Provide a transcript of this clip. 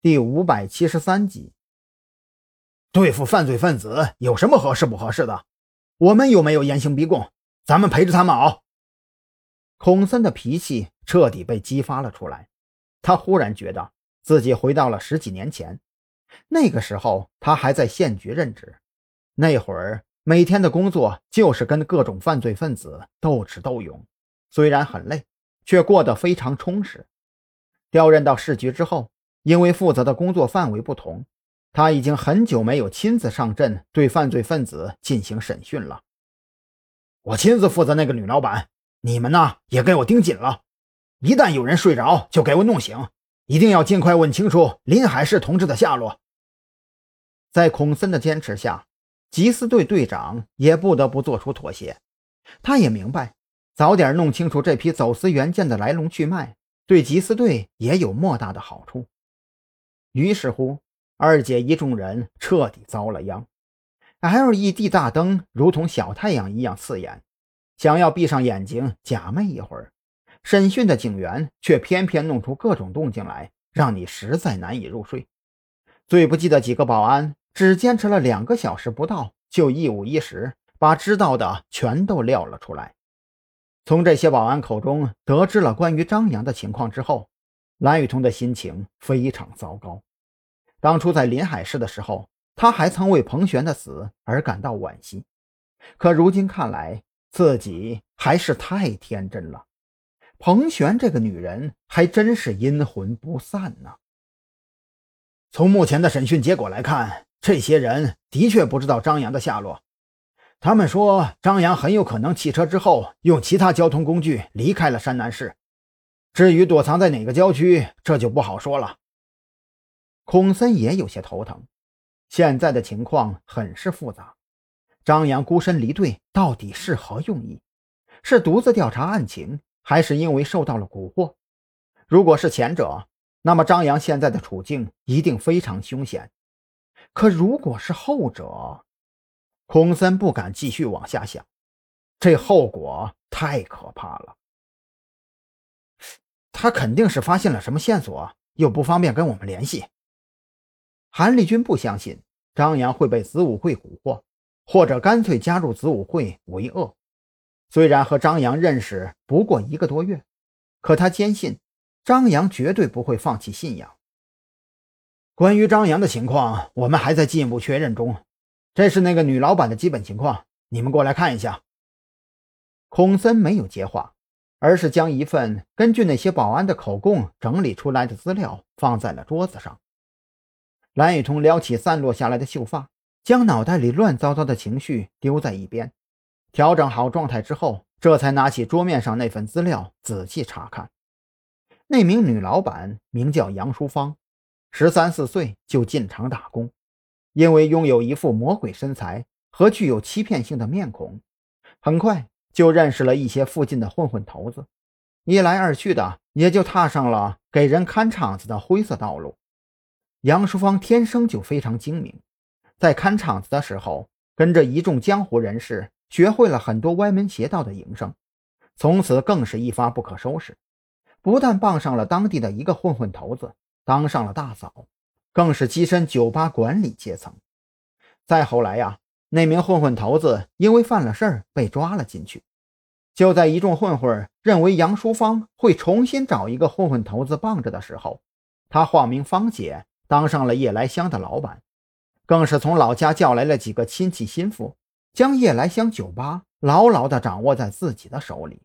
第五百七十三集。对付犯罪分子有什么合适不合适的？我们又没有严刑逼供，咱们陪着他们熬。孔森的脾气彻底被激发了出来，他忽然觉得自己回到了十几年前，那个时候他还在县局任职，那会儿每天的工作就是跟各种犯罪分子斗智斗勇，虽然很累，却过得非常充实。调任到市局之后，因为负责的工作范围不同，他已经很久没有亲自上阵对犯罪分子进行审讯了。我亲自负责那个女老板。你们呢也给我盯紧了，一旦有人睡着，就给我弄醒，一定要尽快问清楚林海市同志的下落。在孔森的坚持下，缉私队队长也不得不做出妥协。他也明白，早点弄清楚这批走私原件的来龙去脉，对缉私队也有莫大的好处。于是乎，二姐一众人彻底遭了殃。LED 大灯如同小太阳一样刺眼。想要闭上眼睛假寐一会儿，审讯的警员却偏偏弄出各种动静来，让你实在难以入睡。最不济的几个保安只坚持了两个小时不到，就一五一十把知道的全都撂了出来。从这些保安口中得知了关于张扬的情况之后，蓝雨桐的心情非常糟糕。当初在临海市的时候，他还曾为彭璇的死而感到惋惜，可如今看来。自己还是太天真了，彭璇这个女人还真是阴魂不散呢。从目前的审讯结果来看，这些人的确不知道张扬的下落。他们说，张扬很有可能弃车之后用其他交通工具离开了山南市。至于躲藏在哪个郊区，这就不好说了。孔森也有些头疼，现在的情况很是复杂。张扬孤身离队，到底是何用意？是独自调查案情，还是因为受到了蛊惑？如果是前者，那么张扬现在的处境一定非常凶险。可如果是后者，孔森不敢继续往下想，这后果太可怕了。他肯定是发现了什么线索，又不方便跟我们联系。韩立军不相信张扬会被子午会蛊惑。或者干脆加入子午会为恶。虽然和张扬认识不过一个多月，可他坚信张扬绝对不会放弃信仰。关于张扬的情况，我们还在进一步确认中。这是那个女老板的基本情况，你们过来看一下。孔森没有接话，而是将一份根据那些保安的口供整理出来的资料放在了桌子上。蓝雨桐撩起散落下来的秀发。将脑袋里乱糟糟的情绪丢在一边，调整好状态之后，这才拿起桌面上那份资料仔细查看。那名女老板名叫杨淑芳，十三四岁就进厂打工，因为拥有一副魔鬼身材和具有欺骗性的面孔，很快就认识了一些附近的混混头子，一来二去的也就踏上了给人看场子的灰色道路。杨淑芳天生就非常精明。在看场子的时候，跟着一众江湖人士学会了很多歪门邪道的营生，从此更是一发不可收拾。不但傍上了当地的一个混混头子，当上了大嫂，更是跻身酒吧管理阶层。再后来呀，那名混混头子因为犯了事儿被抓了进去。就在一众混混认为杨淑芳会重新找一个混混头子傍着的时候，他化名芳姐，当上了夜来香的老板。更是从老家叫来了几个亲戚心腹，将夜来香酒吧牢牢的掌握在自己的手里。